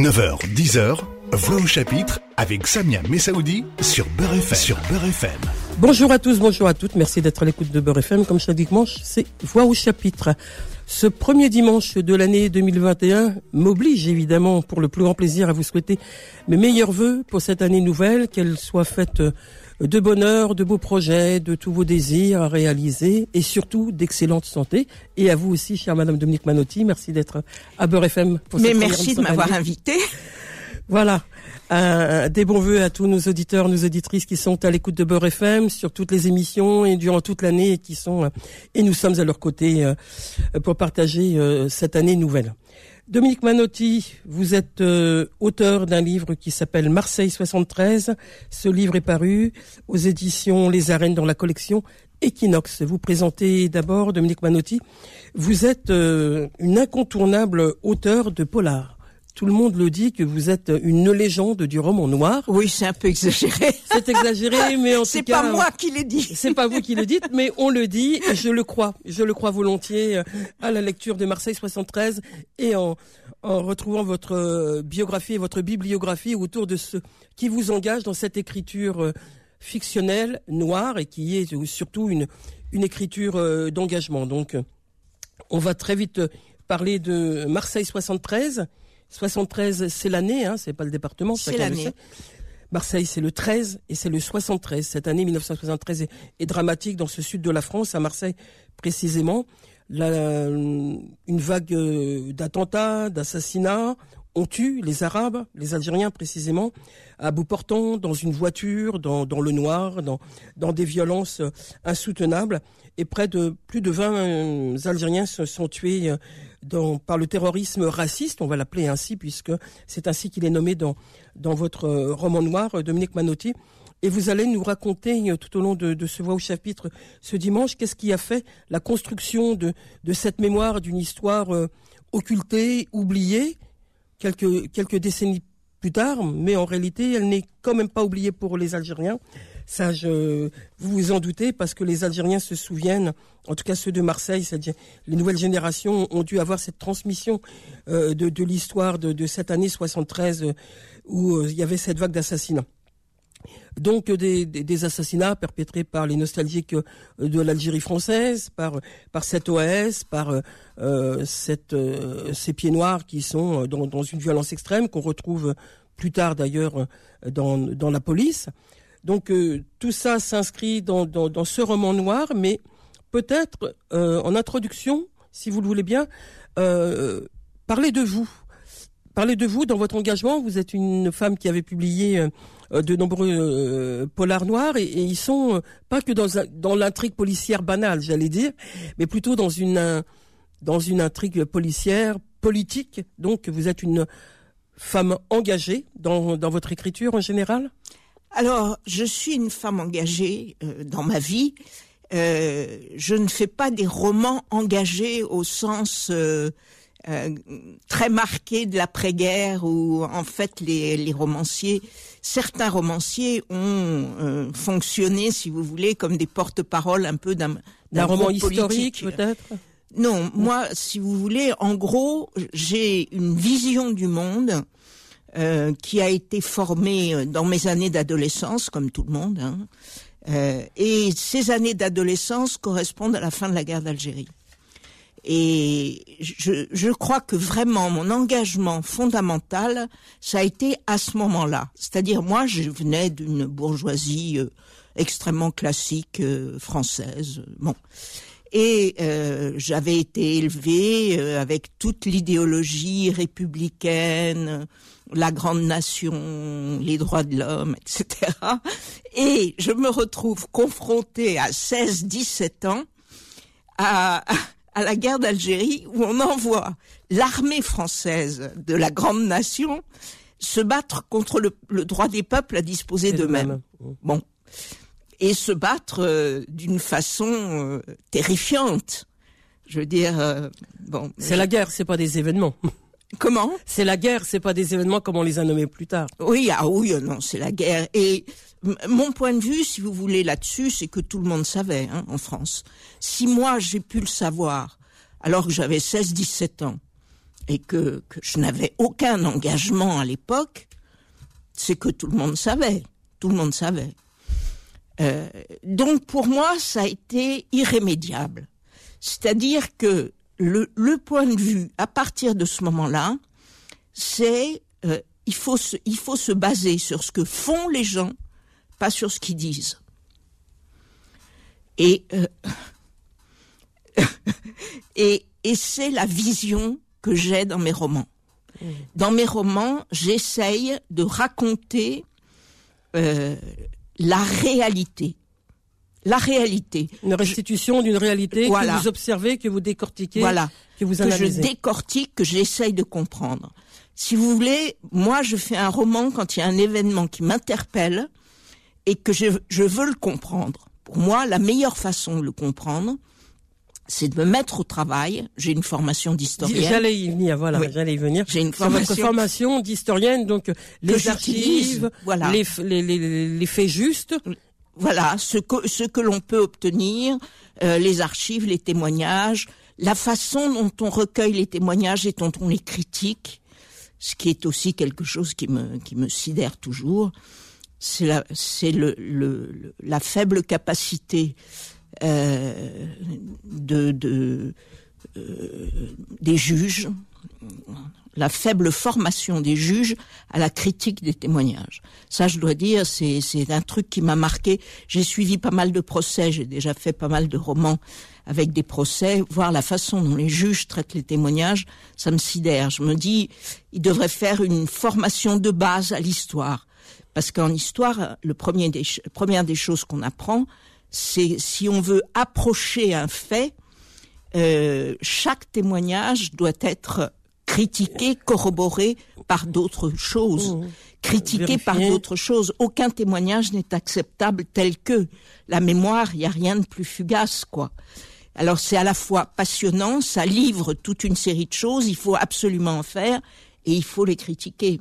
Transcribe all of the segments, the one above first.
9h, 10h, Voix au chapitre avec Samia Messaoudi sur Beurre FM. Sur Beurre FM. Bonjour à tous, bonjour à toutes. Merci d'être à l'écoute de Beurre FM. Comme chaque dimanche, c'est Voix au chapitre. Ce premier dimanche de l'année 2021 m'oblige évidemment pour le plus grand plaisir à vous souhaiter mes meilleurs voeux pour cette année nouvelle, qu'elle soit faite de bonheur, de beaux projets, de tous vos désirs à réaliser et surtout d'excellente santé. Et à vous aussi, chère Madame Dominique Manotti, merci d'être à Beurre FM pour Mais merci de m'avoir invité. Voilà. Euh, des bons voeux à tous nos auditeurs, nos auditrices qui sont à l'écoute de Beurre FM sur toutes les émissions et durant toute l'année et qui sont euh, et nous sommes à leur côté euh, pour partager cette année nouvelle. Dominique Manotti, vous êtes auteur d'un livre qui s'appelle Marseille 73. Ce livre est paru aux éditions Les Arènes dans la collection Equinox. Vous présentez d'abord, Dominique Manotti, vous êtes une incontournable auteur de polar tout le monde le dit que vous êtes une légende du roman noir. Oui, c'est un peu exagéré. C'est exagéré, mais en tout cas. C'est pas moi qui l'ai dit. C'est pas vous qui le dites, mais on le dit et je le crois. Je le crois volontiers euh, à la lecture de Marseille 73 et en, en retrouvant votre euh, biographie et votre bibliographie autour de ce qui vous engage dans cette écriture euh, fictionnelle, noire et qui est surtout une, une écriture d'engagement. Donc, on va très vite parler de Marseille 73 73, c'est l'année, hein, c'est pas le département. C'est l'année. Marseille, c'est le 13 et c'est le 73. Cette année 1973 est, dramatique dans ce sud de la France, à Marseille précisément. une vague euh, d'attentats, d'assassinats ont tué les Arabes, les Algériens précisément, à bout portant, dans une voiture, dans, le noir, dans, dans des violences euh, insoutenables. Et près de plus de 20 euh, Algériens se sont tués par le terrorisme raciste, on va l'appeler ainsi, puisque c'est ainsi qu'il est nommé dans, dans votre euh, roman noir, euh, Dominique Manotti. Et vous allez nous raconter euh, tout au long de, ce voix au chapitre ce dimanche, qu'est-ce qui a fait la construction de, de cette mémoire d'une histoire occultée, oubliée, quelques, quelques décennies plus tard, mais en réalité, elle n'est quand même pas oubliée pour les Algériens. Ça, je, vous vous en doutez, parce que les Algériens se souviennent, en tout cas ceux de Marseille, les nouvelles générations ont dû avoir cette transmission euh, de, l'histoire de, cette année 73 euh, où euh, il y avait cette vague d'assassinats. Donc des, assassinats perpétrés par les nostalgiques de l'Algérie française, par par cette OAS, par ces pieds noirs qui sont dans, une violence extrême qu'on retrouve plus tard d'ailleurs dans la police. Donc euh, tout ça s'inscrit dans, ce roman noir, mais peut-être euh, en introduction, si vous le voulez bien, euh, parlez de vous. Parlez de vous dans votre engagement. Vous êtes une femme qui avait publié de nombreux polars noirs et, ils sont pas que dans, dans l'intrigue policière banale, j'allais dire, mais plutôt dans une dans une intrigue policière politique. Donc vous êtes une femme engagée dans, dans votre écriture en général? Alors, je suis une femme engagée euh, dans ma vie. Euh, je ne fais pas des romans engagés au sens euh, très marqué de l'après-guerre où en fait les, romanciers, certains romanciers ont fonctionné, si vous voulez, comme des porte-paroles un peu d'un roman historique peut-être? Non, moi, si vous voulez, en gros, j'ai une vision du monde euh, qui a été formé euh, dans mes années d'adolescence, comme tout le monde. Hein. Euh, et ces années d'adolescence correspondent à la fin de la guerre d'Algérie. Et je, je, crois que vraiment mon engagement fondamental, ça a été à ce moment-là. C'est-à-dire moi, je venais d'une bourgeoisie euh, extrêmement classique française. Bon. Et euh, j'avais été élevée avec toute l'idéologie républicaine, la grande nation, les droits de l'homme, etc. Et je me retrouve confrontée à 16, 17 ans à, à la guerre d'Algérie où on envoie l'armée française de la grande nation se battre contre le, droit des peuples à disposer d'eux-mêmes. Bon. Et se battre euh, d'une façon euh, terrifiante. Je veux dire, euh, bon. C'est la guerre, c'est pas des événements. Comment? C'est la guerre, c'est pas des événements comme on les a nommés plus tard. Oui, ah oui, euh, non, c'est la guerre. Et mon point de vue, si vous voulez, là-dessus, c'est que tout le monde savait hein, en France. Si moi j'ai pu le savoir, alors que j'avais 16-17 ans, et que, que je n'avais aucun engagement à l'époque, c'est que tout le monde savait. Tout le monde savait. Euh, donc pour moi, ça a été irrémédiable. C'est-à-dire que le, le, point de vue à partir de ce moment-là, c'est euh, il faut se, il faut se baser sur ce que font les gens, pas sur ce qu'ils disent. Et euh, et, et c'est la vision que j'ai dans mes romans. Dans mes romans, j'essaye de raconter euh, la réalité. La réalité. Une restitution d'une réalité Voilà. que vous observez, que vous décortiquez, Voilà. que vous que je analysez. décortique, que j'essaye de comprendre. Si vous voulez, moi, je fais un roman quand il y a un événement qui m'interpelle et que je, je veux le comprendre. Pour moi, la meilleure façon de le comprendre, c'est de me mettre au travail. J'ai une formation d'historienne. J'allais y venir, voilà, Oui. j'allais y venir. J'ai une formation- formation d'historienne, donc euh, les archives, voilà. les, f- les, les, les faits justes, Voilà, ce que, ce que l'on peut obtenir, euh, les archives, les témoignages, la façon dont on recueille les témoignages et dont on les critique, ce qui est aussi quelque chose qui me, qui me sidère toujours, c'est la, c'est le, le, le- la faible capacité de, de, euh, des juges, la faible formation des juges à la critique des témoignages. Ça, je dois dire, c'est c'est un truc qui m'a marqué. J'ai suivi pas mal de procès, j'ai déjà fait pas mal de romans avec des procès. Voir la façon dont les juges traitent les témoignages, ça me sidère. Je me dis, ils devraient faire une formation de base à l'histoire. Parce qu'en histoire, le premier des, première des choses qu'on apprend, c'est si on veut approcher un fait, euh, chaque témoignage doit être critiqué, corroboré par d'autres choses, critiqué par d'autres choses. Aucun témoignage n'est acceptable tel que. La mémoire, il n'y a rien de plus fugace, quoi. Alors c'est à la fois passionnant, ça livre toute une série de choses, il faut absolument en faire et il faut les critiquer.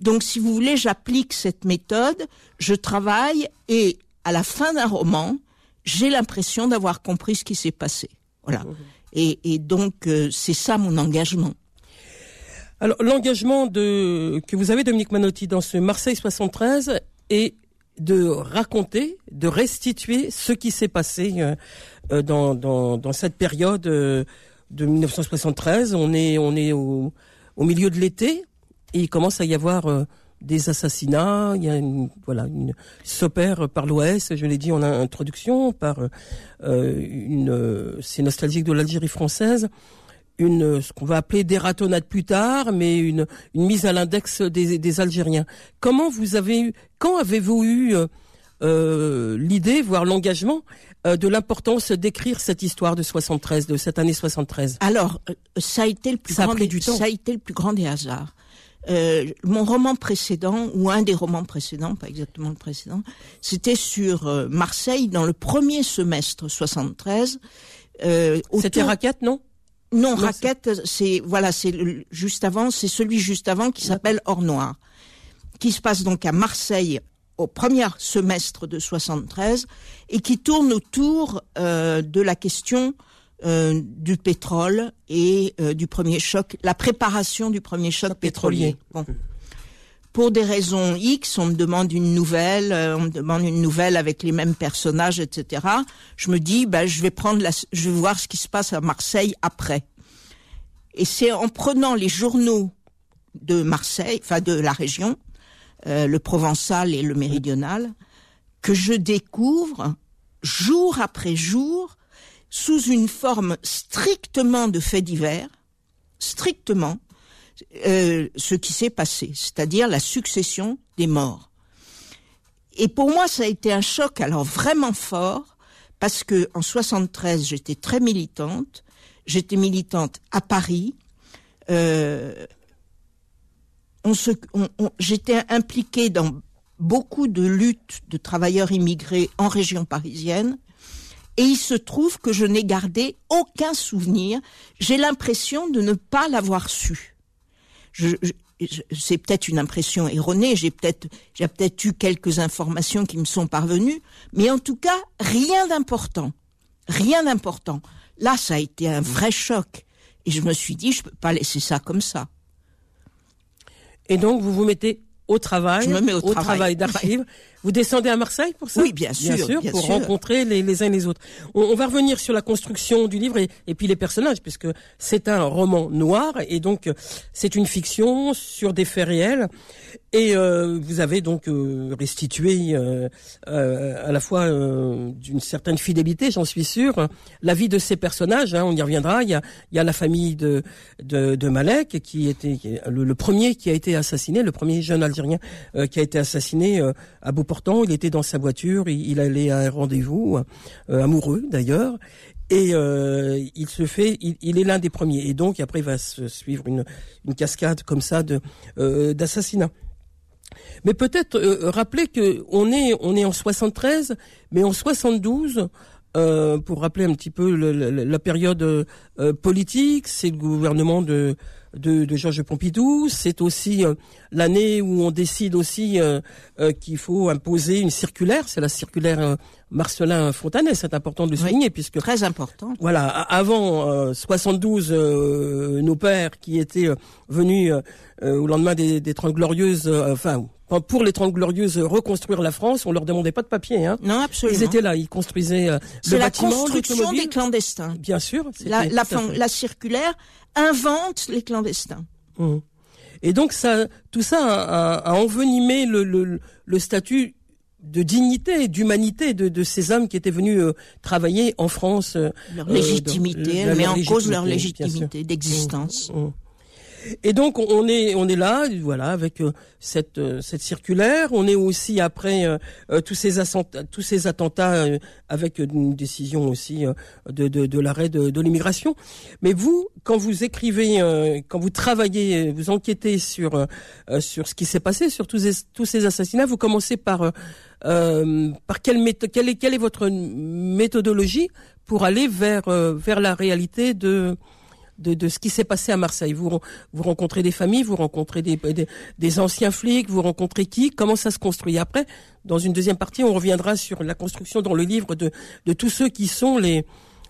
Donc si vous voulez, j'applique cette méthode, je travaille et à la fin d'un roman, j'ai l'impression d'avoir compris ce qui s'est passé. Voilà. Et, et donc euh, c'est ça mon engagement. Alors, l'engagement de, que vous avez, Dominique Manotti, dans ce Marseille 73 est de raconter, de restituer ce qui s'est passé euh, euh, dans, dans, dans cette période euh, de 1973. On est, on est au, au milieu de l'été et il commence à y avoir euh, des assassinats. Il y a une, voilà, une s'opère par l'Ouest, je l'ai dit en introduction, par euh, une, c'est nostalgique de l'Algérie française une ce qu'on va appeler des ratonnades plus tard, mais une, une mise à l'index des, des Algériens. Comment vous avez eu, quand avez-vous eu euh, euh, l'idée, voire l'engagement, euh, de l'importance d'écrire cette histoire de 73, de cette année 73 Alors, ça a été le plus Ça a grand pris des- du temps. Ça a été le plus grand des hasards. Euh, mon roman précédent, ou un des romans précédents, pas exactement le précédent, c'était sur euh, Marseille dans le premier semestre 73. Euh, C'était autour- Raquette, non? Non, Non, Raquette, c'est voilà, c'est le- juste avant, c'est celui juste avant qui s'appelle Or Noir, qui se passe donc à Marseille au premier semestre de 73 et qui tourne autour euh, de la question euh, du pétrole et euh, du premier choc, la préparation du premier choc pétrolier. Bon. Pour des raisons X, on me demande une nouvelle, euh, on me demande une nouvelle avec les mêmes personnages, etc. Je me dis, ben, je vais prendre, la, je vais voir ce qui se passe à Marseille après. Et c'est en prenant les journaux de Marseille, enfin de la région, euh, le provençal et le méridional, que je découvre jour après jour, sous une forme strictement de faits divers, strictement, euh, ce qui s'est passé, c'est-à-dire la succession des morts. Et pour moi, ça a été un choc alors vraiment fort parce que en 73, j'étais très militante. J'étais militante à Paris. Euh, on on- j'étais impliquée dans beaucoup de luttes de travailleurs immigrés en région parisienne. Et il se trouve que je n'ai gardé aucun souvenir. J'ai l'impression de ne pas l'avoir su. Je, je- je- c'est peut-être une impression erronée. J'ai peut-être, j'ai peut-être eu quelques informations qui me sont parvenues, mais en tout cas, rien d'important. Rien d'important. Là, ça a été un vrai choc. Et je me suis dit, je peux pas laisser ça comme ça. Et donc, vous vous mettez au travail, Je me mets au travail, travail. d'archives. Vous descendez à Marseille pour ça Oui, bien sûr, bien pour sûr. rencontrer les, les uns et les autres. On, on va revenir sur la construction du livre et, et puis les personnages, puisque c'est un roman noir et donc euh, c'est une fiction sur des faits réels. Et euh, vous avez donc euh, restitué euh, euh, à la fois euh, d'une certaine fidélité, j'en suis sûr, la vie de ces personnages. hein, on y reviendra. Il y a, il y a la famille de, de, de Malek qui était le, le premier qui a été assassiné, le premier jeune Algérien euh, qui a été assassiné euh, à Il était dans sa voiture, il, allait à un rendez-vous euh, amoureux d'ailleurs. Et euh, il se fait, il, est l'un des premiers. Et donc après il va se suivre une, cascade comme ça de euh, d'assassinats. Mais peut-être rappeler que on est en 73, mais en 72. euh, pour rappeler un petit peu la période politique, c'est le gouvernement de, de, de Georges Pompidou. C'est aussi euh, l'année où on décide aussi euh, euh, qu'il faut imposer une circulaire. C'est la circulaire euh, Marcelin Fontanet. C'est important de le Oui. souligner puisque Très important. voilà, avant euh, 72, euh, nos pères qui étaient euh, venus euh, euh, au lendemain des, des 30 glorieuses, euh, enfin pour les 30 glorieuses euh, reconstruire la France, on leur demandait pas de papier. Hein. Non, absolument. Ils étaient là, ils construisaient euh, le C'est la bâtiment, construction des clandestins. Bien sûr. La, la, la circulaire invente les clandestins. Mmh. Et donc ça, tout ça a, a- a envenimé le, le, le statut de dignité, d'humanité de, de ces hommes qui étaient venus euh, travailler en France. euh, Leur euh, légitimité, met leur en cause leur légitimité, d'existence. Mm. Et donc on est on est là voilà avec euh, cette euh, cette circulaire. On est aussi après euh, euh, tous ces assentats- tous ces attentats euh, avec une décision aussi euh, de de, de l'arrêt de, de l'immigration. Mais vous quand vous écrivez quand vous travaillez vous enquêtez sur sur ce qui s'est passé sur tous ces, tous ces assassinats vous commencez par par quelle méthode quelle est quelle est votre méthodologie pour aller vers vers la réalité de de, de ce qui s'est passé à Marseille. Vous, vous rencontrez des familles, vous rencontrez des, des, des anciens flics, vous rencontrez qui Comment ça se construit Après, dans une deuxième partie, on reviendra sur la construction dans le livre de, de tous ceux qui sont les,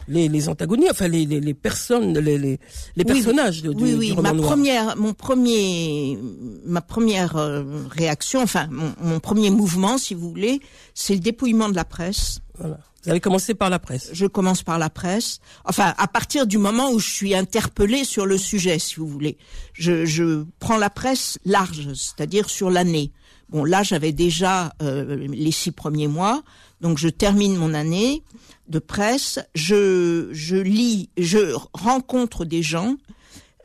les, les antagonistes, enfin les, les, les personnes, les, les, les personnages de, oui, du oui. roman Ma noir. première, mon premier, ma première euh, réaction, enfin mon, mon premier mouvement, si vous voulez, c'est le dépouillement de la presse. Voilà. Vous avez commencé par la presse. Je commence par la presse. Enfin, à partir du moment où je suis interpellée sur le sujet, si vous voulez, je, je prends la presse large, c'est-à-dire sur l'année. Bon, là, j'avais déjà euh, les six premiers mois, donc je termine mon année de presse. Je, je lis, je rencontre des gens.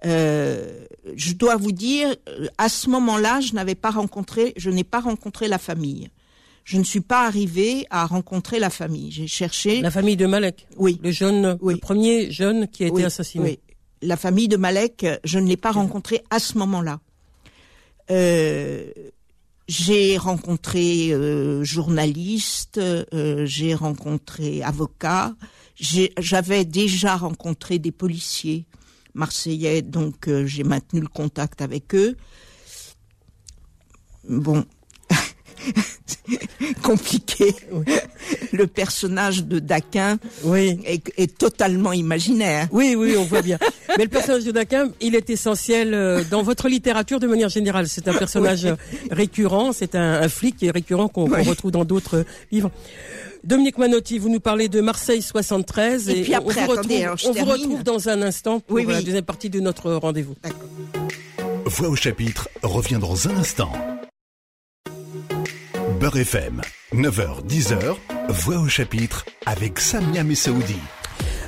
Euh, je dois vous dire, euh, à ce moment-là, je n'avais pas rencontré, je n'ai pas rencontré la famille. Je ne suis pas arrivée à rencontrer la famille. J'ai cherché. La famille de Malek. Oui. Le jeune, Oui. le premier jeune qui a été Oui, assassiné. oui. La famille de Malek, je ne l'ai pas rencontrée à ce moment-là. Euh, j'ai rencontré euh, journalistes, euh, j'ai rencontré avocats, j'avais déjà rencontré des policiers marseillais, donc euh, j'ai maintenu le contact avec eux. Bon, compliqué. Le personnage de Daquin Oui. est, est totalement imaginaire. Oui, oui, on voit bien. Mais le personnage de Daquin, il est essentiel euh, dans votre littérature de manière générale. C'est un personnage récurrent, c'est un, un flic qui est récurrent qu'on retrouve dans d'autres euh, livres. Dominique Manotti, vous nous parlez de Marseille 73 Et puis on après, vous attendez, retrouve, alors je on vous retrouve dans un instant pour Oui, oui. la deuxième partie de notre rendez-vous. Voix au chapitre revient dans un instant. Beurre FM, 9h, 10h, Voix au chapitre avec Samia Messaoudi.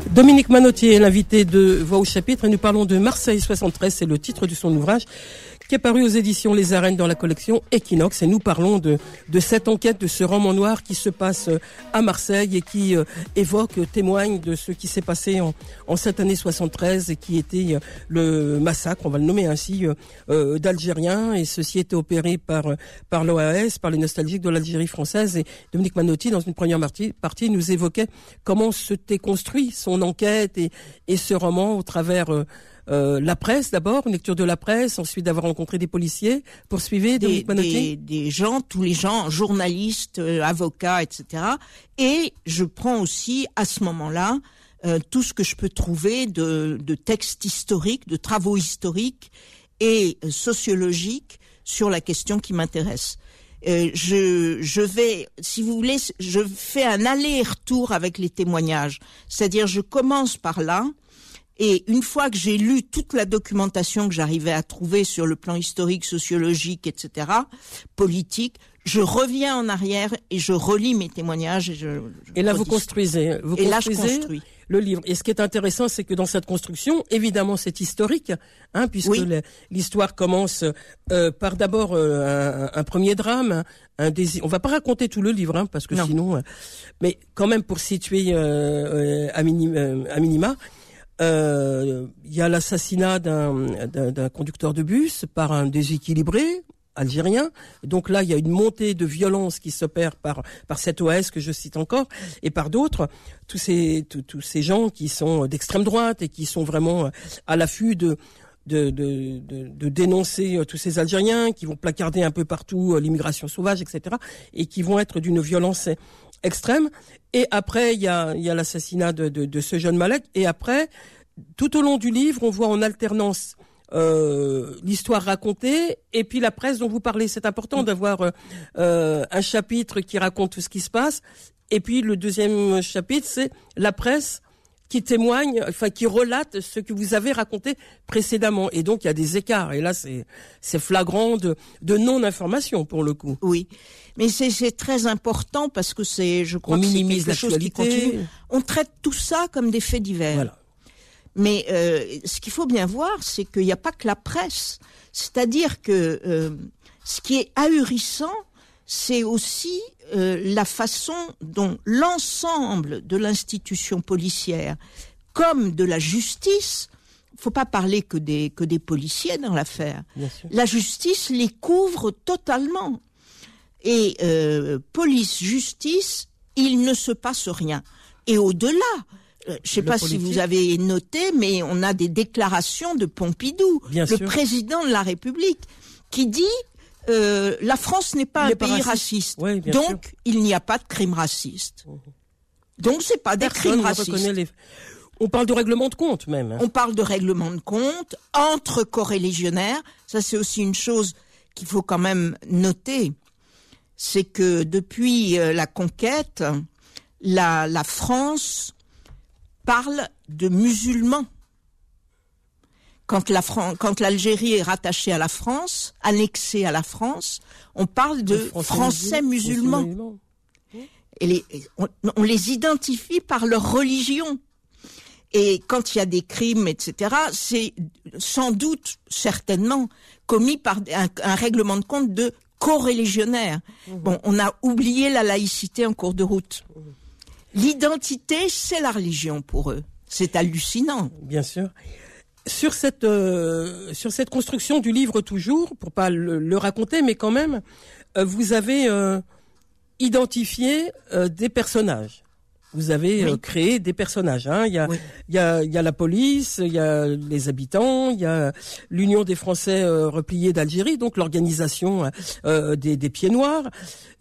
Dominique Manotti est l'invité de Voix au chapitre et nous parlons de Marseille 73, c'est le titre de son ouvrage qui est paru aux éditions Les Arènes dans la collection Equinox. Et nous parlons de, de cette enquête, de ce roman noir qui se passe euh, à Marseille et qui euh, évoque, euh, témoigne de ce qui s'est passé en, en cette année 73 et qui était le massacre, on va le nommer ainsi, euh, d'Algériens. Et ceci était opéré par, par l'OAS, par les nostalgiques de l'Algérie française. Et Dominique Manotti dans une première partie, partie nous évoquait comment s'était construit son enquête et, et ce roman au travers euh, la presse d'abord, une lecture de la presse, ensuite d'avoir rencontré des policiers. Poursuivez, Des, des, des gens, tous les gens, journalistes, euh, avocats, etc. Et je prends aussi à ce moment-là euh, tout ce que je peux trouver de, de textes historiques, de travaux historiques et euh, sociologiques sur la question qui m'intéresse. Euh, je, je vais, si vous voulez, je fais un aller-retour avec les témoignages. C'est-à-dire, je commence par là, et une fois que j'ai lu toute la documentation que j'arrivais à trouver sur le plan historique, sociologique, etc., politique, je reviens en arrière et je relis mes témoignages. Et, je, et là, vous construisez, vous et construisez là, je construis. le livre. Et ce qui est intéressant, c'est que dans cette construction, évidemment, c'est historique, hein, puisque Oui. l'histoire commence euh, par d'abord euh, un, un premier drame, un désir. On va pas raconter tout le livre, hein, parce que Non. sinon, euh, mais quand même pour situer euh, euh, à, minim- euh, à minima. Euh, Il y a l'assassinat d'un conducteur de bus par un déséquilibré algérien. Donc là, il y a une montée de violence qui s'opère par par cette OAS que je cite encore et par d'autres. Tous ces tous, ces gens qui sont d'extrême droite et qui sont vraiment à l'affût de de, de, de, de dénoncer euh, tous ces Algériens qui vont placarder un peu partout euh, l'immigration sauvage, etc. et qui vont être d'une violence extrême. Et après, il y a, y a l'assassinat de, de, de ce jeune Malek. Et après, tout au long du livre, on voit en alternance euh, l'histoire racontée et puis la presse dont vous parlez. C'est important d'avoir euh, euh, un chapitre qui raconte tout ce qui se passe. Et puis le deuxième chapitre, c'est la presse qui témoigne, enfin qui relate ce que vous avez raconté précédemment. Et donc il y a des écarts. Et là, c'est c'est flagrant de, de non-information pour le coup. Oui, mais c'est c'est très important parce que c'est, je crois On que c'est minimise quelque chose qui continue. On traite tout ça comme des faits divers. Voilà. Mais euh, ce qu'il faut bien voir, c'est qu'il n'y a pas que la presse. C'est-à-dire que euh, ce qui est ahurissant, c'est aussi euh, la façon dont l'ensemble de l'institution policière, comme de la justice, faut pas parler que des que des policiers dans l'affaire. La justice les couvre totalement. Et euh, police, justice, il ne se passe rien. Et au-delà, euh, je sais Le pas si vous avez noté, mais on a des déclarations de Pompidou, Bien le sûr. président de la République, qui dit euh, la France n'est pas Il un pays raciste. raciste, Oui, bien donc il n'y a pas de crime raciste. Donc c'est pas des crimes racistes. les. On parle de règlement de compte même. hein. On parle de règlement de compte entre coreligionnaires. Ça, c'est aussi une chose qu'il faut quand même noter. C'est que depuis euh, la conquête, la, la France parle de musulmans. Quand la Fran- quand l'Algérie est rattachée à la France, annexée à la France, on parle de Français musulmans et les, on, on les identifie par leur religion. Et quand il y a des crimes, etc., c'est sans doute, certainement, commis par un, un règlement de compte de co-religionnaires. Bon, on a oublié la laïcité en cours de route. L'identité, c'est la religion pour eux. C'est hallucinant. Bien sûr. Sur cette euh, sur cette construction du livre toujours, pour pas le, le raconter, mais quand même, euh, vous avez euh, identifié euh, des personnages. Vous avez Oui. euh, créé des personnages. Hein. Il y a Oui. il y a il y a la police, il y a les habitants, il y a l'Union des Français euh, repliés d'Algérie, donc l'organisation euh, des, des pieds noirs.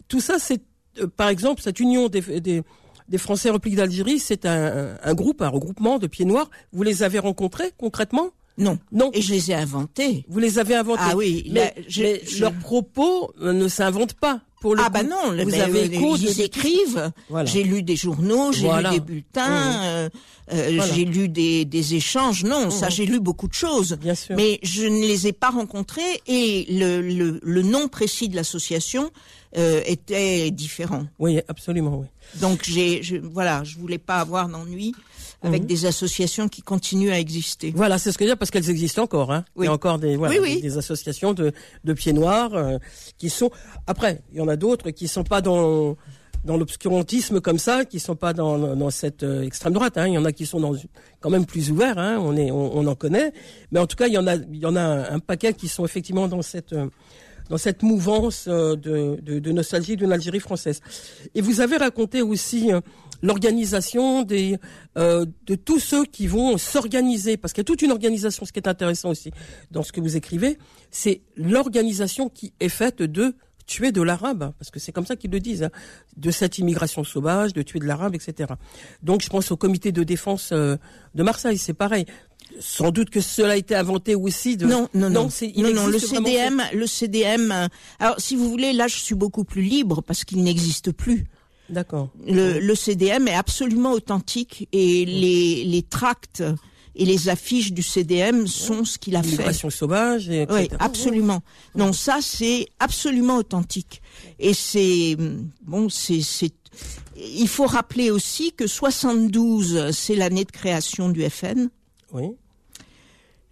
Tout ça, c'est euh, par exemple cette union des, des des Français repliés d'Algérie, c'est un, un groupe, un regroupement de pieds noirs. Vous les avez rencontrés concrètement? Non. Non. Et je les ai inventés. Vous les avez inventés. Ah oui, mais, là, je- mais je- leurs propos euh, ne s'inventent pas. Pour le Ah coup. bah non, vous avez euh, ils de- écrivent. Voilà. J'ai lu des journaux, j'ai Voilà. lu des bulletins, euh, euh, Voilà. j'ai lu des, des échanges. Non, ça Mhm. j'ai lu beaucoup de choses. Bien sûr. Mais je ne les ai pas rencontrés et le, le, le nom précis de l'association euh, était différent. Oui, absolument, oui. Donc j'ai, je, voilà, je voulais pas avoir d'ennui avec Mhm. des associations qui continuent à exister. Voilà, c'est ce que je veux dire parce qu'elles existent encore. Hein. Oui. Il y a encore des, voilà, Oui, oui. des, des associations de, de pieds noirs euh, qui sont. Après, il y en a d'autres qui sont pas dans dans l'obscurantisme comme ça, qui sont pas dans, dans cette euh, extrême droite. Hein. Il y en a qui sont dans, quand même plus ouverts. Hein. On est, on, on en connaît. Mais en tout cas, il y en a, il y en a un, un paquet qui sont effectivement dans cette euh, dans cette mouvance euh, de, de, nostalgie d'une Algérie française. Et vous avez raconté aussi euh, l'organisation euh, de tous ceux qui vont s'organiser, parce qu'il y a toute une organisation. Ce qui est intéressant aussi dans ce que vous écrivez, c'est l'organisation qui est faite de tuer de l'arabe, parce que c'est comme ça qu'ils le disent, hein, de cette immigration sauvage, de tuer de l'arabe, etc. Donc je pense au comité de défense de Marseille, c'est pareil. Sans doute que cela a été inventé aussi de. Non, non, non. non, il non, le CDM, le CDM. euh, Alors, si vous voulez, là, je suis beaucoup plus libre parce qu'il n'existe plus. D'accord. Le, le CDM est absolument authentique et les, les tracts et les affiches du CDM sont ce qu'il a fait. Immigration sauvage, et etc. Oui, absolument. Non, ça c'est absolument authentique. Et c'est bon, c'est c'est. Il faut rappeler aussi que 72, c'est l'année de création du FN. Oui.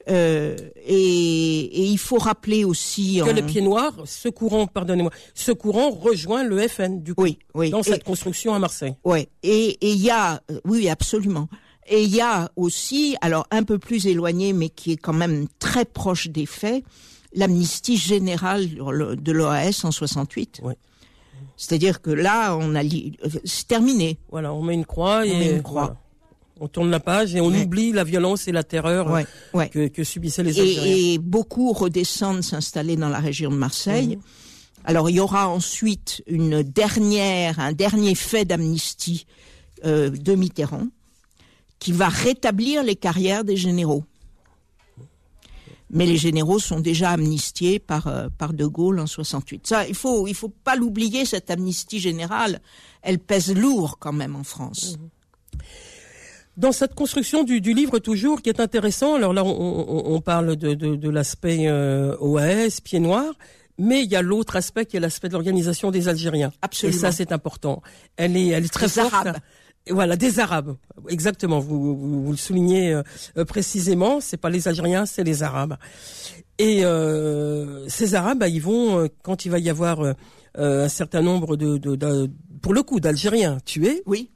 Euh, et, et il faut rappeler aussi Que en- le pied noir, ce courant, pardonnez-moi, ce courant rejoint le FN, du coup, Oui, oui. dans Et- cette construction à Marseille. Ouais. Et et il y a, euh, oui, absolument. Et il y a aussi, alors un peu plus éloigné, mais qui est quand même très proche des faits, l'amnistie générale de l'OAS en 68. Ouais. C'est-à-dire que là, on a, li- euh, c'est terminé. Voilà, on met une croix et met une croix. voilà. On tourne la page et on Ouais. oublie la violence et la terreur Ouais, ouais. que, que subissaient les Algériens. Et, et beaucoup redescendent s'installer dans la région de Marseille. Mhm. Alors il y aura ensuite une dernière, un dernier fait d'amnistie euh, de Mitterrand qui va rétablir les carrières des généraux. Mais les généraux sont déjà amnistiés par euh, par De Gaulle en 68. Ça, il faut il faut pas l'oublier cette amnistie générale. Elle pèse lourd quand même en France. Dans cette construction du, du livre toujours, qui est intéressant, alors là on, on- on parle de, de, de l'aspect euh, OAS, pied noir, mais il y a l'autre aspect qui est l'aspect de l'organisation des Algériens. Absolument. Et ça c'est important. Elle est, elle est très Des forte. Arabes. Voilà, des Arabes. Exactement. Vous, vous, vous le soulignez euh, euh, précisément. C'est pas les Algériens, c'est les Arabes. Et euh, ces Arabes, bah, ils vont euh, quand il va y avoir euh, un certain nombre de, de, de- pour le coup, d'Algériens tués, Oui.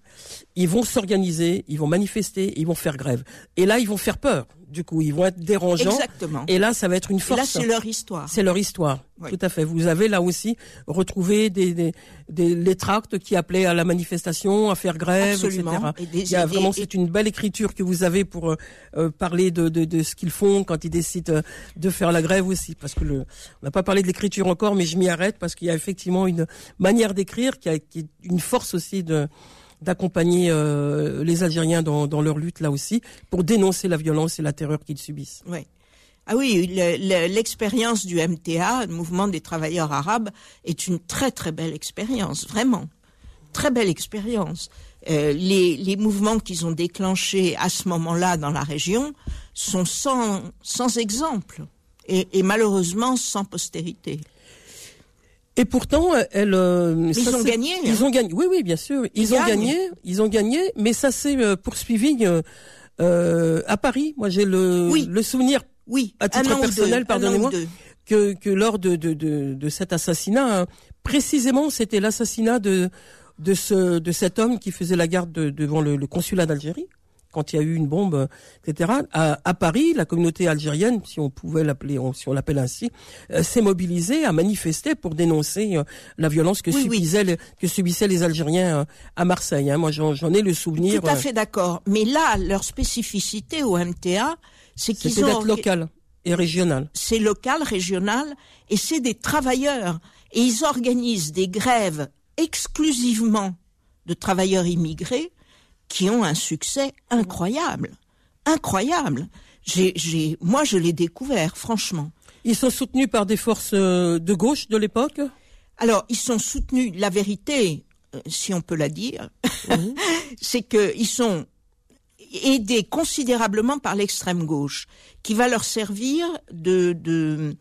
Ils vont s'organiser, ils vont manifester, ils vont faire grève. Et là, ils vont faire peur. Du coup, ils vont être dérangeants. Exactement. Et là, ça va être une Et force. là, c'est leur histoire. C'est leur histoire. Oui. Tout à fait. Vous avez là aussi retrouvé des, des, des- les tracts qui appelaient à la manifestation, à faire grève, Absolument. etc. Et des- Il y a et- vraiment, et- c'est une belle écriture que vous avez pour euh, euh, parler de, de, de ce qu'ils font quand ils décident euh, de faire la grève aussi. Parce que le, on n'a pas parlé de l'écriture encore, mais je m'y arrête parce qu'il y a effectivement une manière d'écrire qui, a, qui est une force aussi de d'accompagner euh, les Algériens dans, leur lutte là aussi pour dénoncer la violence et la terreur qu'ils subissent. Ouais. Ah oui, le- le- l'expérience du MTA, le mouvement des travailleurs arabes, est une très très belle expérience, vraiment. Très belle expérience. Euh, les, mouvements qu'ils ont déclenchés à ce moment-là dans la région sont sans, exemple et malheureusement sans postérité. Et pourtant, elle. euh, ils ont gagné, Ils hein. ont gagné. Oui, oui, bien sûr. Ils, Ils ont gagné. Ils ont gagné, mais ça s'est euh, poursuivi euh, euh, à Paris. Moi, j'ai le, Oui. le souvenir Oui, À titre personnel, pardonnez-moi. que, que lors de, de, de, de cet assassinat, hein, précisément, c'était l'assassinat de de ce de cet homme qui faisait la garde de- devant le, le consulat d'Algérie quand il y a eu une bombe, etc. À, à Paris, la communauté algérienne, si on pouvait l'appeler, si on l'appelle ainsi, euh, s'est mobilisée, a manifesté pour dénoncer euh, la violence que Oui, subissaient les, que subissaient les Algériens euh, à Marseille. hein. Moi, j'en ai le souvenir. Tout à fait d'accord. Mais là, leur spécificité au MTA, c'est qu'ils ont d'être local et régional. c'est local, régional, et c'est des travailleurs. Et ils organisent des grèves exclusivement de travailleurs immigrés qui ont un succès incroyable. Incroyable. J'ai, j'ai, moi, je l'ai découvert, franchement. Ils sont soutenus par des forces euh, de gauche de l'époque? Alors, ils sont soutenus. La vérité, euh, si on peut la dire, c'est qu'ils sont aidés considérablement par l'extrême gauche, qui va leur servir de de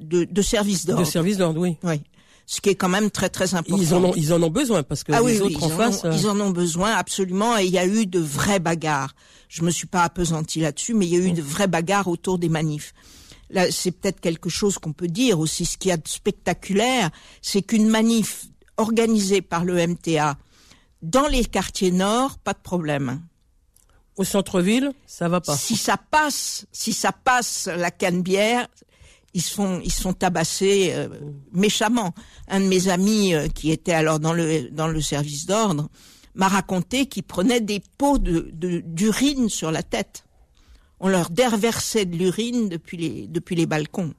de, de service De d'ordre. service d'ordre, oui. Oui. Ce qui est quand même très très important. Ils en ont, ils en ont besoin parce que ah les oui, oui, autres en face. ont, euh, ils en ont besoin absolument et il y a eu de vraies bagarres. Je me suis pas appesantie là-dessus, mais il y a eu de vraies bagarres autour des manifs. Là, c'est peut-être quelque chose qu'on peut dire aussi. Ce qu'il y a de spectaculaire, c'est qu'une manif organisée par le MTA dans les quartiers nord, pas de problème. Au centre-ville, ça va pas. Si ça passe, si ça passe la Canebière, ils se font, ils se font tabasser euh, méchamment. Un de mes amis euh, qui était alors dans le dans le service d'ordre m'a raconté qu'il prenait des pots de de- d'urine sur la tête. On leur déversait de l'urine depuis les depuis les balcons.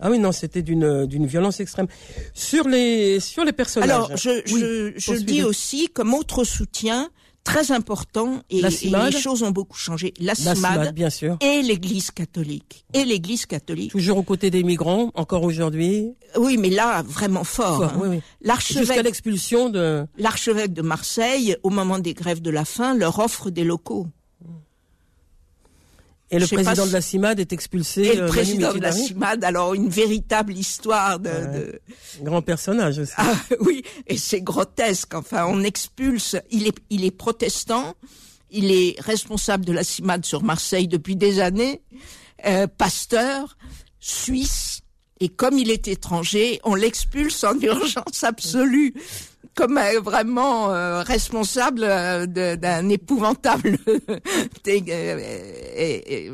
Ah oui, non, c'était d'une d'une violence extrême. Sur les sur les personnages. Alors, je, je, je dis aussi comme autre soutien très important et, les choses ont beaucoup changé. La, CIMAD, bien sûr. et l'Église catholique. Et l'Église catholique. Toujours aux côtés des migrants, encore aujourd'hui. Oui, mais là, vraiment fort. fort hein. L'archevêque. Jusqu'à l'expulsion de. L'archevêque de Marseille, au moment des grèves de la faim, leur offre des locaux. Et le président de la CIMAD est expulsé. Et le euh, président de la CIMAD, alors une véritable histoire de, grand personnage aussi. Ah, oui, et c'est grotesque. Enfin, on expulse. Il est, il est protestant. Il est responsable de la CIMAD sur Marseille depuis des années. Euh, pasteur suisse. Et comme il est étranger, on l'expulse en urgence absolue comme euh, vraiment euh, responsable euh, d'un épouvantable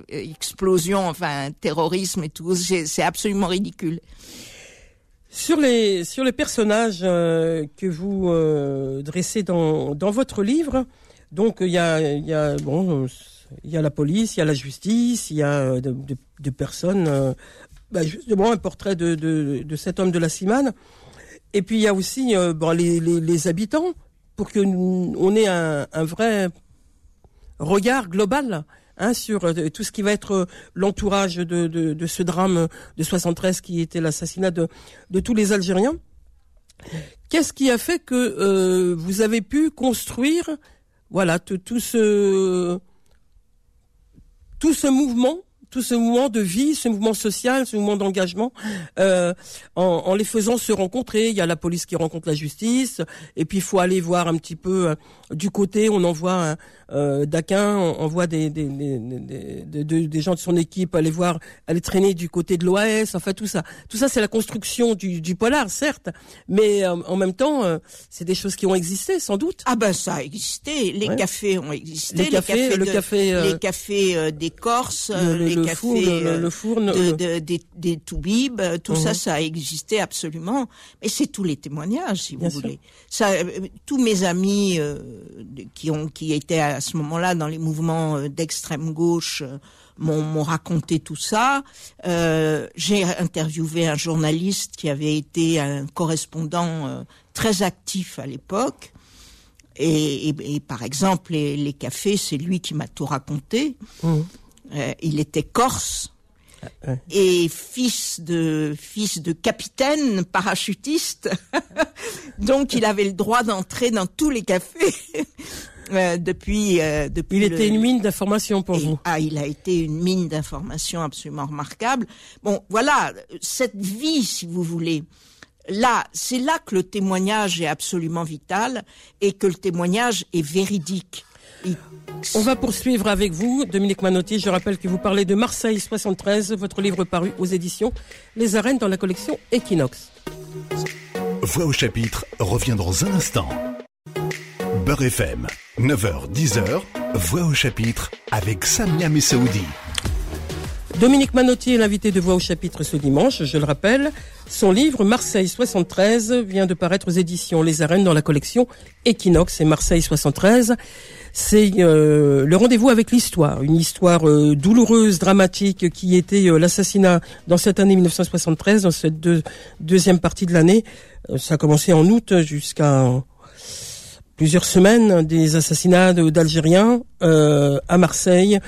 explosion, enfin terrorisme et tout. C'est absolument ridicule. Sur les sur les personnages que vous dressez dans dans votre livre, donc il y a il y a bon il y a la police, il y a la justice, il y a de, personnes. Bah, justement un portrait de, de, de cet homme de la Simane. Et puis il y a aussi euh, les, habitants pour que nous, on ait un, vrai regard global hein, sur euh, tout ce qui va être euh, l'entourage de, ce drame de 73 qui était l'assassinat de, tous les Algériens. Qu'est-ce qui a fait que vous avez pu construire voilà tout ce tout ce mouvement tout ce mouvement de vie, ce mouvement social, ce mouvement d'engagement, euh, en, en, les faisant se rencontrer. Il y a la police qui rencontre la justice, et puis il faut aller voir un petit peu euh, du côté. On envoie euh, Daquin, on, voit des des, des, des, des, gens de son équipe aller voir, aller traîner du côté de l'OAS. Enfin tout ça, tout ça c'est la construction du, du polar, certes, mais euh, en même temps euh, c'est des choses qui ont existé sans doute. Ah ben ça a existé. Les cafés ont existé. Les, cafés, le café, les cafés des Corses, le, le four, le, le fourne, de, de, des, des toubibs, tout ça, mhm. ça a existé absolument. Mais c'est tous les témoignages, si vous voulez. Ça, tous mes amis qui ont qui étaient à ce moment-là dans les mouvements euh, d'extrême gauche euh, m'ont raconté tout ça. Euh, J'ai interviewé un journaliste qui avait été un correspondant euh, très actif à l'époque. Et, et, et, par exemple, les, les cafés, c'est lui qui m'a tout raconté. Mmh. il était corse et fils de fils de capitaine parachutiste. Donc il avait le droit d'entrer dans tous les cafés. Euh, depuis euh, depuis il était une mine d'informations pour vous ah il a été une mine d'informations absolument remarquable bon voilà cette vie si vous voulez là c'est là que le témoignage est absolument vital et que le témoignage est véridique on va poursuivre avec vous, Dominique Manotti. Je rappelle que vous parlez de Marseille 73, votre livre paru aux éditions Les Arènes dans la collection Equinox. Voix au chapitre revient dans un instant. Beurre FM, 9h-10h, Voix au chapitre avec Samia Messaoudi. Dominique Manotti est l'invité de Voix au chapitre ce dimanche, je le rappelle. Son livre Marseille 73 vient de paraître aux éditions Les Arènes dans la collection Equinox et Marseille 73 c'est euh, le rendez-vous avec l'histoire, une histoire euh, douloureuse, dramatique, qui était euh, l'assassinat dans cette année 1973, dans cette deuxième partie de l'année. ça a commencé en août jusqu'à plusieurs semaines des assassinats d'Algériens à Marseille.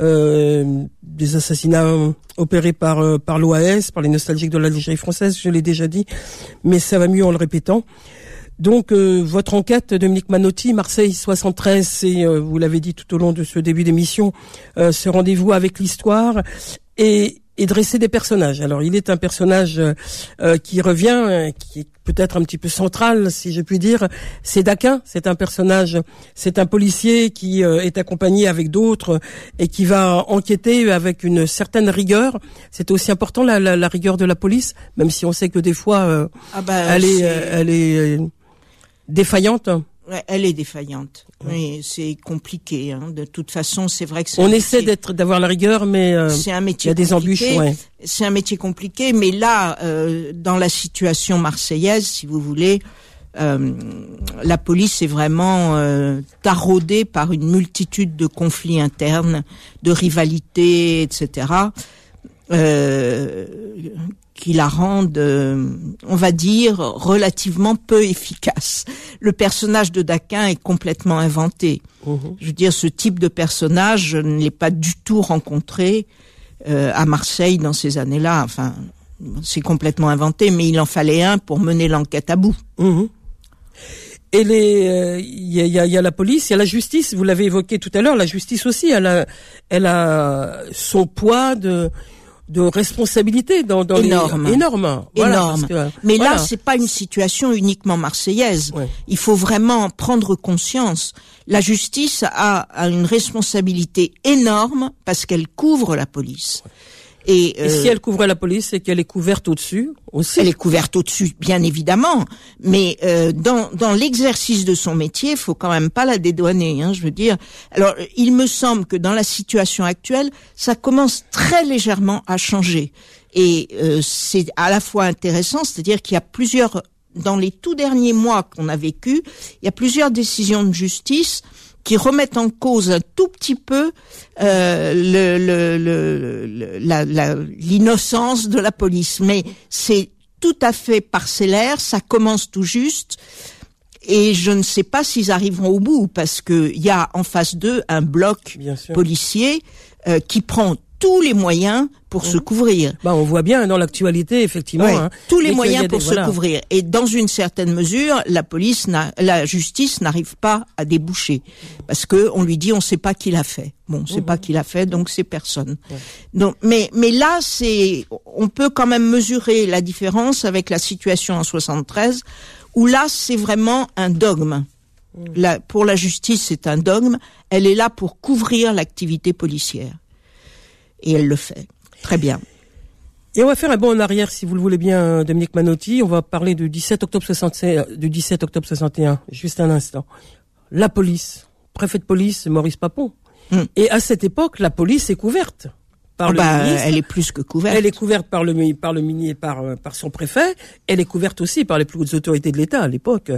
des assassinats opérés par par l'OAS, par les nostalgiques de l'Algérie française, je l'ai déjà dit, mais ça va mieux en le répétant. Donc euh, votre enquête, Dominique Manotti, Marseille 73, c'est, euh, vous l'avez dit tout au long de ce début d'émission, euh, ce rendez-vous avec l'histoire et, et, dresser des personnages. Alors il est un personnage qui revient, qui est peut-être un petit peu central, si je puis dire. C'est Daquin, c'est un personnage, c'est un policier qui est accompagné avec d'autres et qui va enquêter avec une certaine rigueur. C'est aussi important la, la, la, rigueur de la police, même si on sait que des fois ah bah, elle est, elle est défaillante elle est défaillante. Oui, c'est compliqué. Hein. De toute façon, c'est vrai que on essaie d'être d'avoir la rigueur, mais euh, c'est un métier. Il y a des embûches. Ouais. C'est un métier compliqué, mais là, euh, dans la situation marseillaise, si vous voulez, euh, la police est vraiment taraudée par une multitude de conflits internes, de rivalités, etc. Euh, qui la rendent, euh, on va dire, relativement peu efficace. Le personnage de Daquin est complètement inventé. Je veux dire, ce type de personnage, je ne l'ai pas du tout rencontré euh, à Marseille dans ces années-là. Enfin, c'est complètement inventé, mais il en fallait un pour mener l'enquête à bout. Et les, euh, il y, a, y a- y a la police, il y a la justice. Vous l'avez évoqué tout à l'heure. La justice aussi, elle a, elle a son poids de, de responsabilité dans, dans Énorme. les énorme. Voilà, Énorme. que, Mais là, voilà. c'est pas une situation uniquement marseillaise. Ouais. Il faut vraiment prendre conscience. La justice a, a une responsabilité énorme parce qu'elle couvre la police. Et euh, si elle couvrait la police, c'est qu'elle est couverte au-dessus aussi. elle est couverte au-dessus, bien évidemment. Mais euh, dans, dans l'exercice de son métier, faut quand même pas la dédouaner. Hein, je veux dire. Alors, il me semble que dans la situation actuelle, ça commence très légèrement à changer. Et euh, c'est à la fois intéressant, c'est-à-dire qu'il y a plusieurs, dans les tout derniers mois qu'on a vécu, il y a plusieurs décisions de justice qui remettent en cause un tout petit peu euh, le, le, le- le- la- la- l'innocence de la police. Mais c'est tout à fait parcellaire, ça commence tout juste. Et je ne sais pas s'ils arriveront au bout parce que il y a en face d'eux un bloc policier euh, qui prend tous les moyens pour se couvrir. Bah, on voit bien dans l'actualité, effectivement. Ouais, hein, tous les moyens des- pour voilà. se couvrir. Et dans une certaine mesure, la police, la justice n'arrive pas à déboucher parce que on lui dit on sait pas qui l'a fait. Bon, on sait Mhm. pas qui l'a fait, donc c'est personne. Donc, mais mais là, c'est on peut quand même mesurer la différence avec la situation en 73 où là, c'est vraiment un dogme. Mhm. La- pour la justice, c'est un dogme. Elle est là pour couvrir l'activité policière. Et elle le fait. Très bien. Et on va faire un bond en arrière, si vous le voulez bien, Dominique Manotti. On va parler du 17 octobre 61, du 17 octobre 61, juste un instant. La police, préfet de police, Maurice Papon. Mm. Et à cette époque, la police est couverte par Ah le bah, ministre. elle est plus que couverte. Elle est couverte par le par le mini par euh, par son préfet. Elle est couverte aussi par les plus hautes autorités de l'État à l'époque,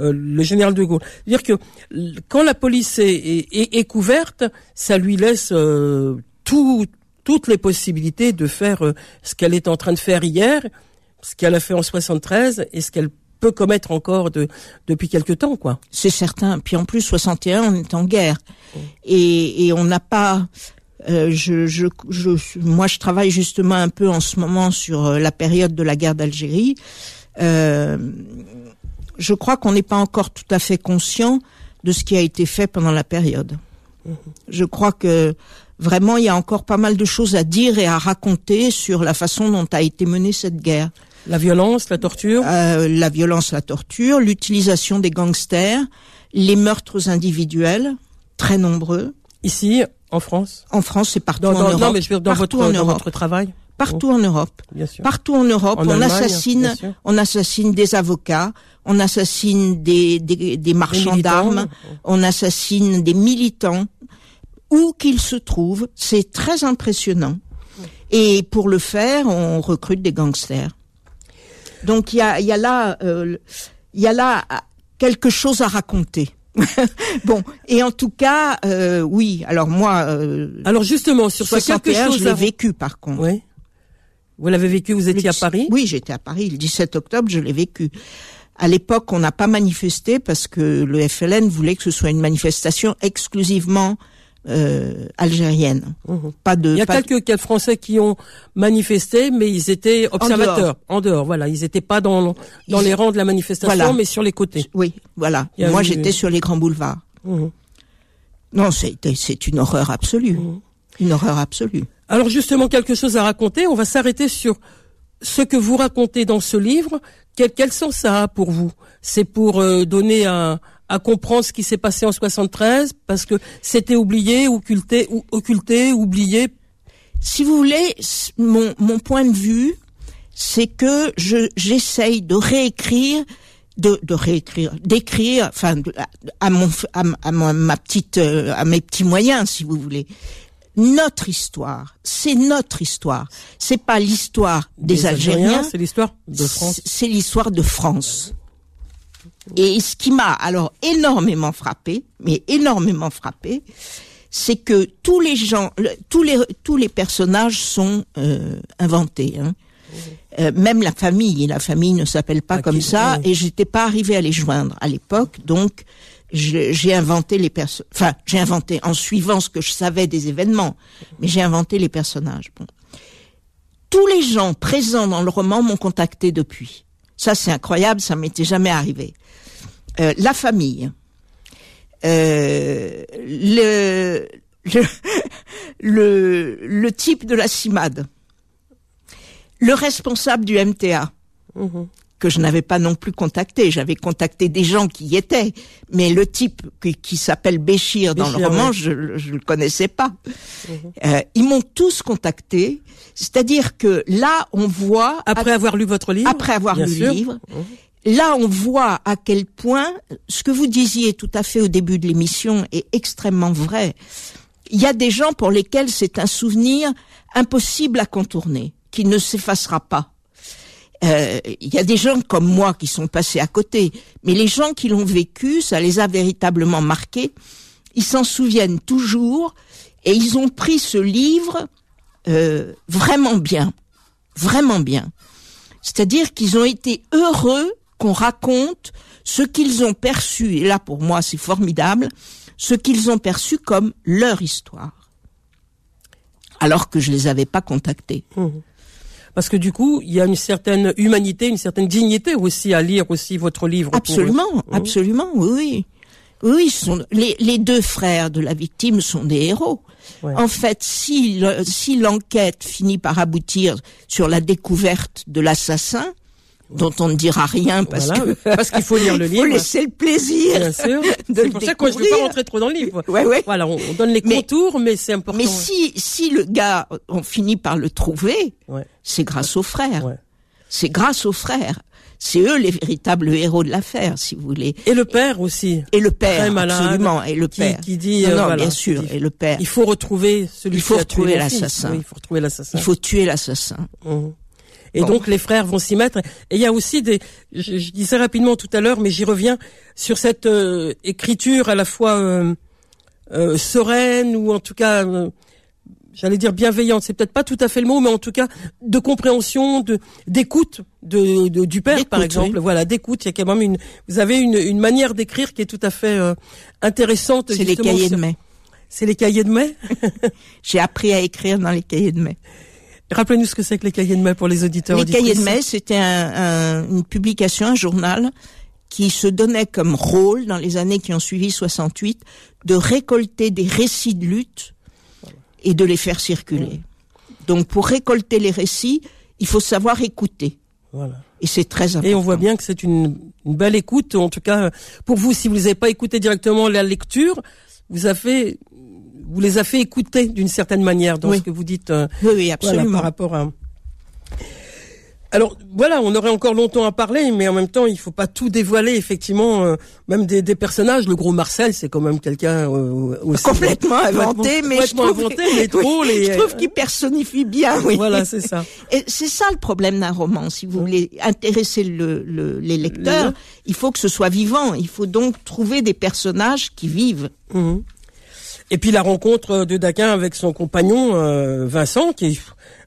euh, le général de Gaulle. C'est-à-dire que quand la police est, est, est- est couverte, ça lui laisse euh, tout toutes les possibilités de faire euh, ce qu'elle est en train de faire hier, ce qu'elle a fait en 73 et ce qu'elle peut commettre encore de, depuis quelque temps, quoi. C'est certain. Puis en plus, 61, on est en guerre. Et, et on n'a pas... euh, je, je, je, moi, je travaille justement un peu en ce moment sur euh, la période de la guerre d'Algérie. Euh, je crois qu'on n'est pas encore tout à fait conscient de ce qui a été fait pendant la période. Je crois que vraiment, il y a encore pas mal de choses à dire et à raconter sur la façon dont a été menée cette guerre. La violence, la torture? Euh, la violence, la torture, l'utilisation des gangsters, les meurtres individuels, très nombreux. Ici, en France? En France, c'est partout Dans, en Europe. non, mais je veux dire, dans Partout votre en dans Europe. votre travail, Partout en Europe. bien sûr. Partout en Europe, En on Allemagne, assassine, on assassine des avocats, on assassine des, des, des marchands d'armes, on assassine des militants, où qu'ils se trouvent. C'est très impressionnant. Et pour le faire, on recrute des gangsters. Donc il y a, y a là, euh, il y a là quelque chose à raconter. bon, et en tout cas, euh, oui. Alors moi, euh, Alors justement, sur ce quelque 61, chose je l'ai vécu par contre. Oui. Vous l'avez vécu, vous étiez Le à Paris Oui, j'étais à Paris. Le 17 octobre, je l'ai vécu. À l'époque, on n'a pas manifesté parce que le FLN voulait que ce soit une manifestation exclusivement euh, algérienne. Mhm. Pas de. Il y a pas- quelques, quelques Français qui ont manifesté, mais ils étaient observateurs, en dehors. Voilà, ils n'étaient pas dans dans Ils- les rangs de la manifestation, Voilà. mais sur les côtés. Oui, voilà. Moi, eu- j'étais sur les grands boulevards. Mhm. Non, c'est c'est une horreur absolue. Mhm. Une horreur absolue. Alors justement, quelque chose à raconter. On va s'arrêter sur ce que vous racontez dans ce livre. Quel, quel sens ça a pour vous? C'est pour euh, donner à, à comprendre ce qui s'est passé en 73 parce que c'était oublié, occulté, ou, occulté, oublié. si vous voulez, mon, mon point de vue, c'est que je j'essaye de réécrire, de, de réécrire, d'écrire, enfin, de- à, mon, à, à ma, ma petite, euh, à mes petits moyens, si vous voulez. Notre histoire, c'est notre histoire. C'est pas l'histoire des, Algériens, c'est l'histoire de France. C'est l'histoire de France. Et ce qui m'a alors énormément frappé, mais énormément frappé, c'est que tous les gens, tous les tous les personnages sont euh, inventés. Hein. Euh, même la famille, la famille ne s'appelle pas Ah, comme ça, oui. et j'étais pas arrivée à les joindre à l'époque, donc j'ai inventé les personnes. Enfin, j'ai inventé en suivant ce que je savais des événements, mais j'ai inventé les personnages. Bon. Tous les gens présents dans le roman m'ont contacté depuis. Ça, c'est incroyable, ça m'était jamais arrivé. Euh, la famille, euh, le, le, le, type de la CIMAD, le responsable du MTA, Mhm. Que je n'avais pas non plus contacté. J'avais contacté des gens qui y étaient, mais le type qui, qui s'appelle Béchir dans le roman, je ne le connaissais pas. Euh, ils m'ont tous contacté, c'est-à-dire que là, on voit Après avoir lu votre livre après avoir lu le livre. Là, on voit à quel point ce que vous disiez tout à fait au début de l'émission est extrêmement vrai. Il y a des gens pour lesquels c'est un souvenir impossible à contourner, qui ne s'effacera pas. Euh, Il y a des gens comme moi qui sont passés à côté, mais les gens qui l'ont vécu, ça les a véritablement marqués. Ils s'en souviennent toujours et ils ont pris ce livre euh, vraiment bien, vraiment bien. C'est-à-dire qu'ils ont été heureux qu'on raconte ce qu'ils ont perçu, et là pour moi c'est formidable, ce qu'ils ont perçu comme leur histoire. Alors que je les avais pas contactés. Parce que du coup, il y a une certaine humanité, une certaine dignité aussi à lire aussi votre livre. pour eux. Absolument, absolument, oui, oui. Sont, les, les deux frères de la victime sont des héros. Ouais. En fait, si le- si l'enquête finit par aboutir sur la découverte de l'assassin, dont on ne dira rien parce Voilà, que parce qu'il faut lire le faut livre. laisser le plaisir. Bien sûr. C'est pour ça que moi, je ne vais pas rentrer trop dans le livre. Ouais, ouais. Voilà, on, on donne les contours, mais c'est important. Mais si si le gars, on finit par le trouver, Ouais, c'est grâce aux frères. C'est grâce aux frères. C'est eux les véritables héros de l'affaire, si vous voulez. Et le père aussi. Et le père, Très malade, absolument, et le père. qui dit, non, euh, non, voilà, bien sûr, dit- et le père. Il faut retrouver celui Il faut qui a tué retrouver fils. l'assassin. Oui, il faut retrouver l'assassin. Il faut tuer l'assassin. Mhm. Et Bon. donc les frères vont s'y mettre. Et il y a aussi des, je, je disais rapidement tout à l'heure, mais j'y reviens sur cette euh, écriture à la fois euh, euh, sereine ou en tout cas, euh, j'allais dire bienveillante. C'est peut-être pas tout à fait le mot, mais en tout cas de compréhension, de d'écoute de, de- du père, par exemple. oui. Voilà, d'écoute. Il y a quand même une, vous avez une, une manière d'écrire qui est tout à fait euh, intéressante. C'est les cahiers de mai. C'est les cahiers de mai? J'ai appris à écrire dans les cahiers de mai. Rappelez-nous ce que c'est que les cahiers de mai pour les auditeurs. Les cahiers de mai, c'était un- un- une publication, un journal qui se donnait comme rôle dans les années qui ont suivi 68 de récolter des récits de lutte et de les faire circuler. Donc pour récolter les récits, il faut savoir écouter. Voilà. Et c'est très important. Et on voit bien que c'est une, une belle écoute. En tout cas, pour vous, si vous n'avez pas écouté directement la lecture, vous avez, vous les a fait écouter d'une certaine manière dans Oui. ce que vous dites. euh, Oui, oui, voilà, absolument. par rapport à. Alors voilà, on aurait encore longtemps à parler, mais en même temps, il faut pas tout dévoiler. Effectivement, euh, même des, des personnages. Le gros Marcel, c'est quand même quelqu'un euh, aussi complètement inventé, mais je trouve, inventé, mais drôle. et, je trouve qu'il personnifie bien. Oui. Voilà, c'est ça. Et c'est ça le problème d'un roman. Si vous voulez intéresser le, le- les lecteurs, Le- il faut que ce soit vivant. Il faut donc trouver des personnages qui vivent. Mhm. Et puis la rencontre de Daquin avec son compagnon euh, Vincent, qui est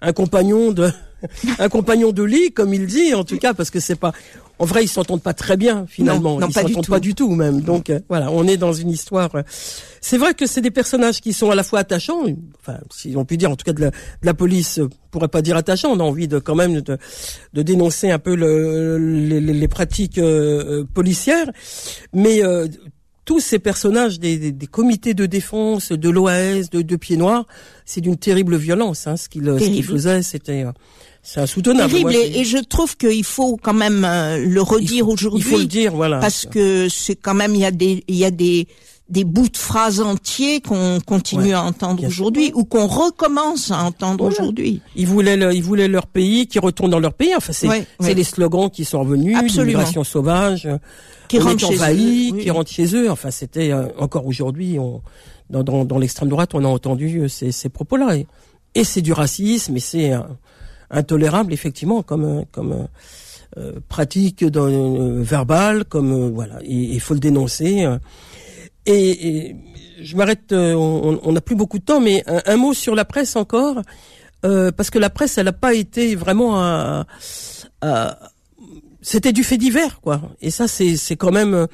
un compagnon de un compagnon de lit, comme il dit, en tout cas, parce que c'est pas. En vrai, ils s'entendent pas très bien finalement. Non, non, ils s'entendent pas du tout même. Donc euh, voilà, on est dans une histoire. euh, C'est vrai que c'est des personnages qui sont à la fois attachants, enfin, si on peut dire, en tout cas de la, de la police, euh, pourrait pas dire attachant. On a envie de quand même de, de dénoncer un peu le, les, les- les pratiques euh, euh, policières, mais euh, tous ces personnages des, des, des comités de défense, de l'OAS, de, de Pieds Noirs, c'est d'une terrible violence. Hein, ce qu'ils Terrible. faisaient, c'était euh, c'est insoutenable. Terrible. Moi, Et, je trouve qu'il faut quand même euh, le redire il aujourd'hui. faut le dire, voilà. Parce que c'est quand même, il y a des, il y a des, des bouts de phrases entiers qu'on continue Ouais, à entendre aujourd'hui ou qu'on recommence à entendre Voilà. aujourd'hui. Ils voulaient, le- ils voulaient leur pays, qui retournent dans leur pays. Enfin, c'est Ouais, les slogans qui sont revenus, l'immigration sauvage, euh, Qui est chez eux, oui. qui rentrent chez eux. Enfin, c'était euh, encore aujourd'hui, dans, dans, dans l'extrême droite, on a entendu euh, ces, ces propos-là. Et, et c'est du racisme, et c'est euh, intolérable, effectivement, comme, euh, comme euh, pratique dans, euh, verbale, comme voilà. Il faut le dénoncer. Euh. Et, et je m'arrête, euh, on n'a plus beaucoup de temps, mais un, un mot sur la presse encore. euh, parce que la presse, elle n'a pas été vraiment un, un- c'était du fait divers, quoi. Et ça, c'est c'est quand même euh,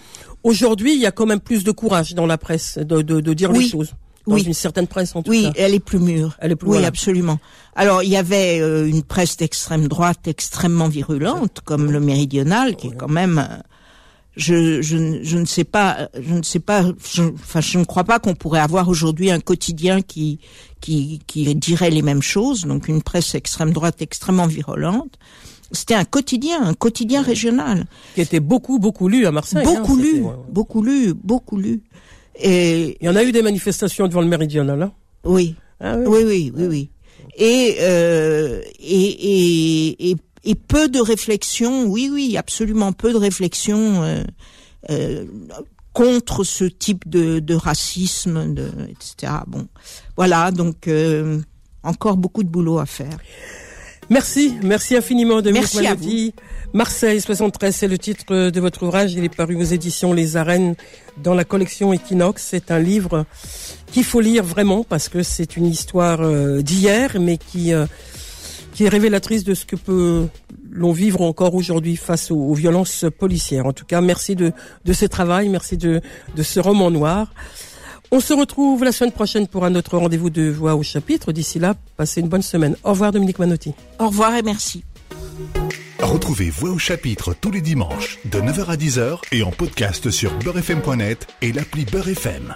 aujourd'hui, il y a quand même plus de courage dans la presse de de, de dire les Oui. choses. Dans Oui. une certaine presse, en tout Oui, cas. elle est plus mûre. Elle est plus oui, voilà. absolument. Alors, il y avait euh, une presse d'extrême droite extrêmement virulente, comme le Méridional, qui est quand même. Je, je, ne- je ne sais pas, je ne sais pas, je, enfin, je ne crois pas qu'on pourrait avoir aujourd'hui un quotidien qui, qui, qui dirait les mêmes choses. Donc, une presse extrême droite extrêmement virulente. C'était un quotidien, un quotidien régional. qui était beaucoup, beaucoup lu à Marseille. hein, beaucoup lu, ouais, ouais. beaucoup lu, beaucoup lu. Et Il y en a eu des manifestations devant le Méridional. Hein oui, ah, oui. Oui, oui, oui, oui. Et, euh, et, et, et, et peu de réflexion, oui, oui, absolument peu de réflexion euh, euh, contre ce type de, de racisme, de, etc. Bon, voilà, donc euh, encore beaucoup de boulot à faire. Merci, merci infiniment Dominique Merci à Manotti. Marseille 73, c'est le titre de votre ouvrage. Il est paru aux éditions Les Arènes dans la collection Equinox. C'est un livre qu'il faut lire vraiment parce que c'est une histoire euh, d'hier, mais qui euh, qui est révélatrice de ce que peut l'on vivre encore aujourd'hui face aux, aux violences policières. En tout cas, merci de de ce travail, merci de de ce roman noir. On se retrouve la semaine prochaine pour un autre rendez-vous de Voix au chapitre. D'ici là, passez une bonne semaine. Au revoir Dominique Manotti. Au revoir et merci. Retrouvez Voix au chapitre tous les dimanches de 9h à 10h et en podcast sur beurrefm.net et l'appli Beurre FM.